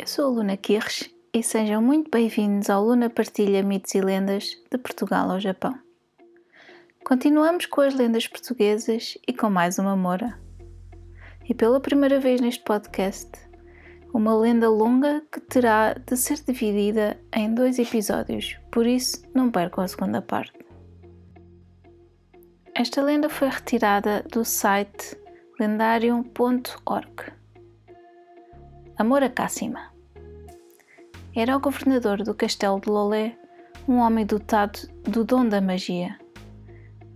Eu sou a Luna Kirsch e sejam muito bem-vindos ao Luna Partilha Mitos e Lendas de Portugal ao Japão. Continuamos com as lendas portuguesas e com mais uma Moura. E pela primeira vez neste podcast, uma lenda longa que terá de ser dividida em dois episódios, por isso não percam a segunda parte. Esta lenda foi retirada do site lendarium.org. Amor a Cássima Era o governador do castelo de Lolé, um homem dotado do dom da magia.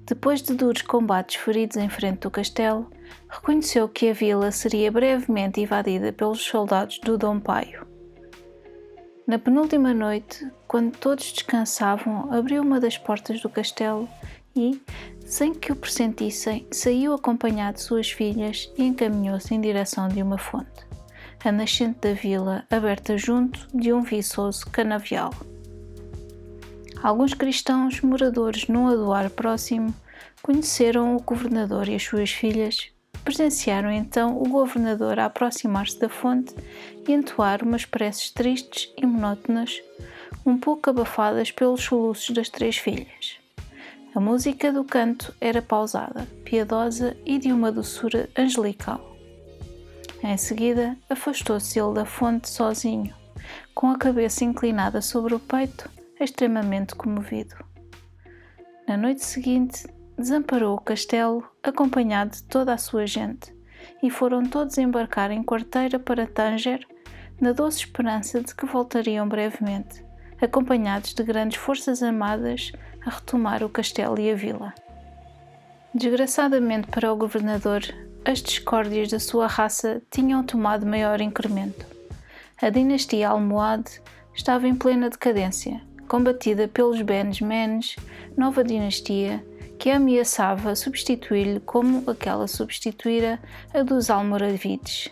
Depois de duros combates feridos em frente do castelo, reconheceu que a vila seria brevemente invadida pelos soldados do Dom Paio. Na penúltima noite, quando todos descansavam, abriu uma das portas do castelo e, sem que o pressentissem, saiu acompanhado de suas filhas e encaminhou-se em direção de uma fonte, a nascente da vila, aberta junto de um viçoso canavial. Alguns cristãos moradores num adoar próximo conheceram o governador e as suas filhas. Presenciaram então o governador a aproximar-se da fonte e entoar umas preces tristes e monótonas, um pouco abafadas pelos soluços das três filhas. A música do canto era pausada, piedosa e de uma doçura angelical. Em seguida, afastou-se ele da fonte sozinho, com a cabeça inclinada sobre o peito, extremamente comovido. Na noite seguinte, desamparou o castelo, acompanhado de toda a sua gente, e foram todos embarcar em quarteira para Tanger, na doce esperança de que voltariam brevemente, acompanhados de grandes forças armadas a retomar o castelo e a vila. Desgraçadamente para o governador, as discórdias da sua raça tinham tomado maior incremento. A dinastia Almohade estava em plena decadência, combatida pelos Benes Menes, nova dinastia, que ameaçava substituir-lhe como aquela substituíra a dos Almoravides.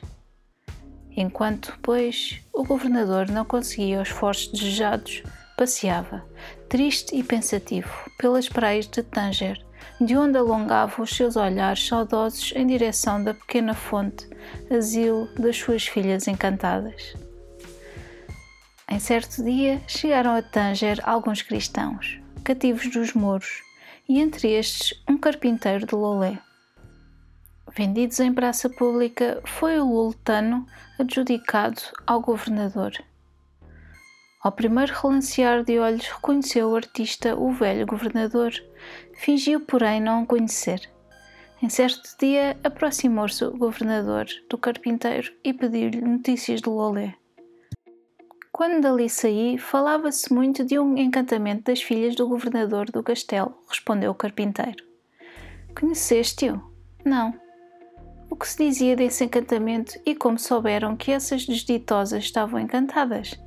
Enquanto, pois, o governador não conseguia os esforços desejados, passeava, triste e pensativo, pelas praias de Tanger, de onde alongava os seus olhares saudosos em direção da pequena fonte, asilo das suas filhas encantadas. Em certo dia chegaram a Tanger alguns cristãos, cativos dos mouros, e entre estes um carpinteiro de Lolé. Vendidos em praça pública, foi o lultano adjudicado ao governador. Ao primeiro relancear de olhos, reconheceu o artista o velho governador. Fingiu, porém, não o conhecer. Em certo dia, aproximou-se o governador do carpinteiro e pediu-lhe notícias de Lolé. Quando dali saí, falava-se muito de um encantamento das filhas do governador do castelo, respondeu o carpinteiro. Conheceste-o? Não. O que se dizia desse encantamento e como souberam que essas desditosas estavam encantadas?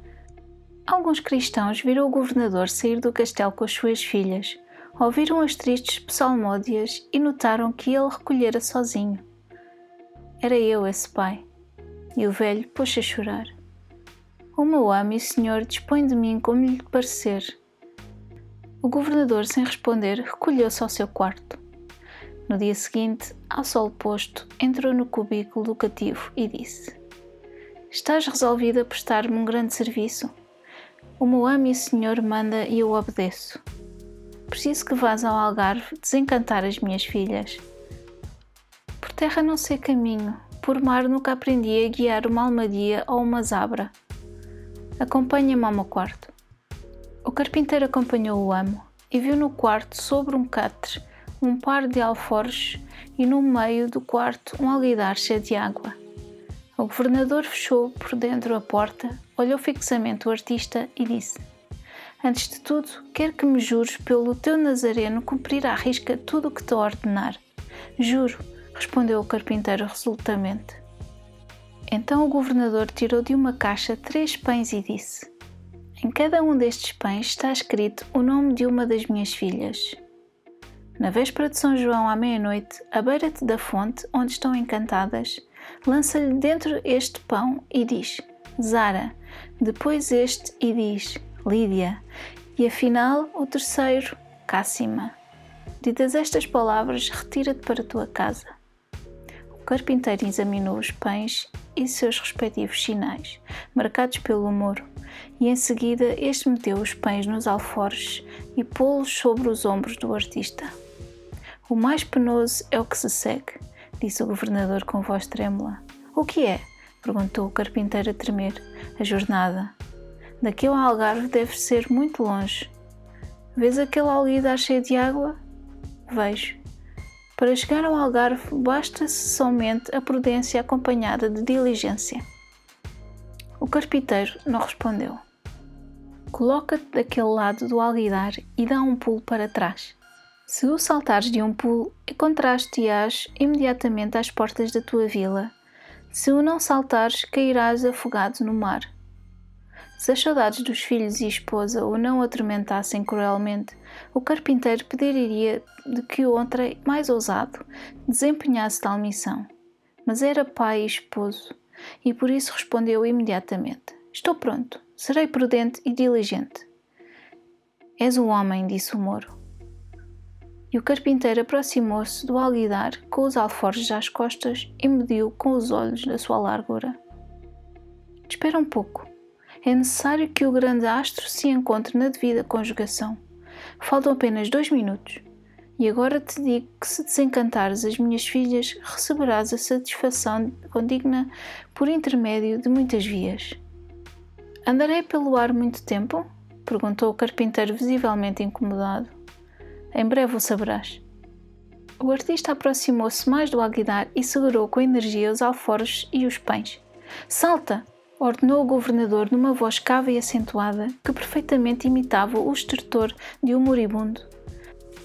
Alguns cristãos viram o governador sair do castelo com as suas filhas, ouviram as tristes psalmódias e notaram que ele recolhera sozinho. Era eu esse pai. E o velho pôs-se a chorar. O meu amo e senhor dispõe de mim como lhe parecer. O governador, sem responder, recolheu-se ao seu quarto. No dia seguinte, ao sol posto, entrou no cubículo do cativo e disse: Estás resolvido a prestar-me um grande serviço? O meu amo e senhor manda e eu obedeço. Preciso que vás ao Algarve desencantar as minhas filhas. Por terra não sei caminho, por mar nunca aprendi a guiar uma almadia ou uma zabra. Acompanha-me ao meu quarto. O carpinteiro acompanhou o amo e viu no quarto, sobre um catre, um par de alforjes e no meio do quarto um alguidar cheio de água. O governador fechou por dentro a porta, olhou fixamente o artista e disse: Antes de tudo, quero que me jures pelo teu Nazareno cumprir à risca tudo o que te ordenar. Juro, respondeu o carpinteiro resolutamente. Então o governador tirou de uma caixa três pães e disse: Em cada um destes pães está escrito o nome de uma das minhas filhas. Na véspera de São João, à meia-noite, à beira-te da fonte onde estão encantadas, lança-lhe dentro este pão e diz: Zara, depois este e diz: Lídia, e afinal o terceiro, Cássima. Ditas estas palavras, retira-te para tua casa. O carpinteiro examinou os pães e seus respectivos sinais, marcados pelo moro, e em seguida este meteu os pães nos alforjes e pô-los sobre os ombros do artista. O mais penoso é o que se segue, disse o governador com voz trêmula. O que é? perguntou o carpinteiro a tremer. A jornada. Daqui ao Algarve deve ser muito longe. Vês aquele alguidar cheio de água? Vejo. Para chegar ao Algarve basta-se somente a prudência acompanhada de diligência. O carpinteiro não respondeu. Coloca-te daquele lado do alguidar e dá um pulo para trás. Se o saltares de um pulo, encontrar-te-ás imediatamente às portas da tua vila. Se o não saltares, cairás afogado no mar. Se as saudades dos filhos e esposa o não atormentassem cruelmente, o carpinteiro pediria de que o outrem mais ousado desempenhasse tal missão. Mas era pai e esposo, e por isso respondeu imediatamente: Estou pronto, serei prudente e diligente. És o homem, disse o Moro e o carpinteiro aproximou-se do alguidar com os alforjes às costas e mediu com os olhos a sua largura. Espera um pouco. É necessário que o grande astro se encontre na devida conjugação. Faltam apenas dois minutos. E agora te digo que se desencantares as minhas filhas, receberás a satisfação condigna por intermédio de muitas vias. Andarei pelo ar muito tempo? perguntou o carpinteiro, visivelmente incomodado. Em breve o saberás. O artista aproximou-se mais do alguidar e segurou com energia os alforjes e os pães. Salta! ordenou o governador numa voz cava e acentuada que perfeitamente imitava o estertor de um moribundo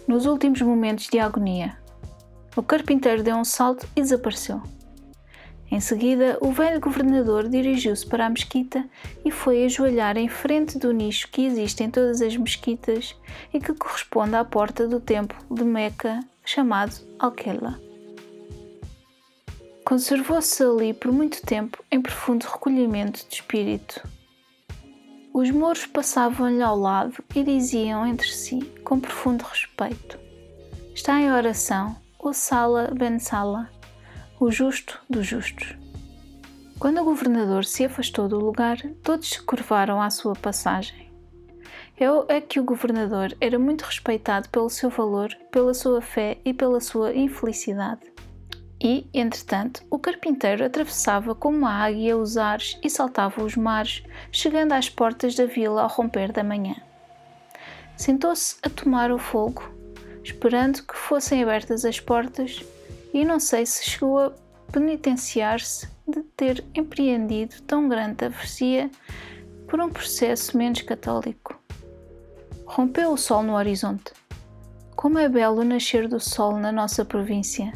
nos últimos momentos de agonia. O carpinteiro deu um salto e desapareceu. Em seguida, o velho governador dirigiu-se para a mesquita e foi ajoelhar em frente do nicho que existe em todas as mesquitas e que corresponde à porta do templo de Meca, chamado Alquela. Conservou-se ali por muito tempo em profundo recolhimento de espírito. Os mouros passavam-lhe ao lado e diziam entre si, com profundo respeito: Está em oração, o Sala Ben Sala o justo dos justos. Quando o governador se afastou do lugar, todos se curvaram à sua passagem. É que o governador era muito respeitado pelo seu valor, pela sua fé e pela sua infelicidade. E, entretanto, o carpinteiro atravessava como uma águia os ares e saltava os mares, chegando às portas da vila ao romper da manhã. Sentou-se a tomar o fogo, esperando que fossem abertas as portas e não sei se chegou a penitenciar-se de ter empreendido tão grande travessia por um processo menos católico. Rompeu o sol no horizonte. Como é belo o nascer do sol na nossa província!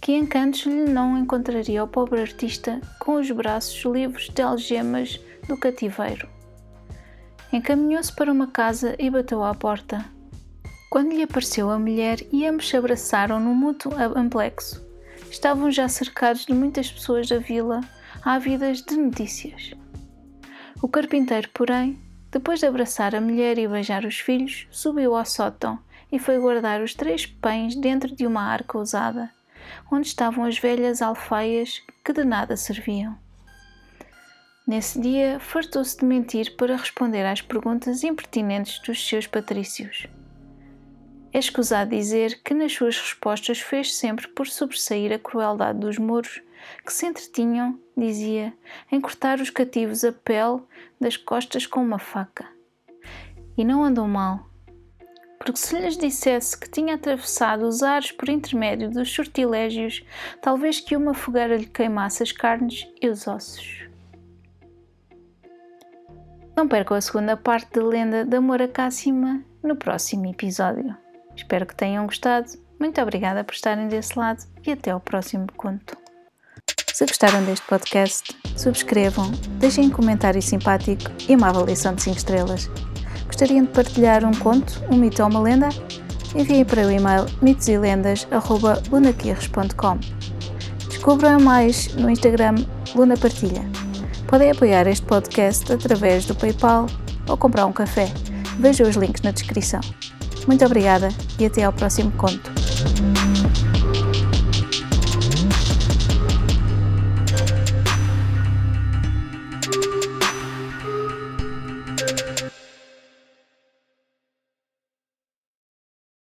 Que encantos lhe não encontraria o pobre artista com os braços livres de algemas do cativeiro? Encaminhou-se para uma casa e bateu à porta. Quando lhe apareceu a mulher e ambos se abraçaram num mútuo amplexo, estavam já cercados de muitas pessoas da vila, ávidas de notícias. O carpinteiro, porém, depois de abraçar a mulher e beijar os filhos, subiu ao sótão e foi guardar os três pães dentro de uma arca usada, onde estavam as velhas alfaias que de nada serviam. Nesse dia, fartou-se de mentir para responder às perguntas impertinentes dos seus patrícios. É escusado dizer que nas suas respostas fez sempre por sobressair a crueldade dos mouros, que se entretinham, dizia, em cortar os cativos a pele das costas com uma faca. E não andam mal, porque se lhes dissesse que tinha atravessado os ares por intermédio dos sortilégios, talvez que uma fogueira lhe queimasse as carnes e os ossos. Não percam a segunda parte da lenda da Moracássima no próximo episódio. Espero que tenham gostado. Muito obrigada por estarem desse lado e até ao próximo conto. Se gostaram deste podcast, subscrevam, deixem um comentário simpático e uma avaliação de 5 estrelas. Gostariam de partilhar um conto, um mito ou uma lenda? Enviem para o e-mail mitoselendas.lunaquirres.com Descubram mais no Instagram Luna Partilha. Podem apoiar este podcast através do PayPal ou comprar um café. Vejam os links na descrição. Muito obrigada e até ao próximo conto.